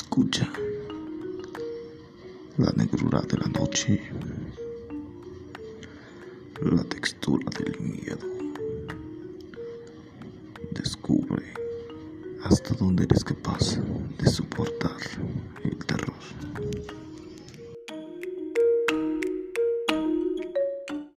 escucha la negrura de la noche, la textura del miedo. Descubre hasta dónde eres capaz de soportar el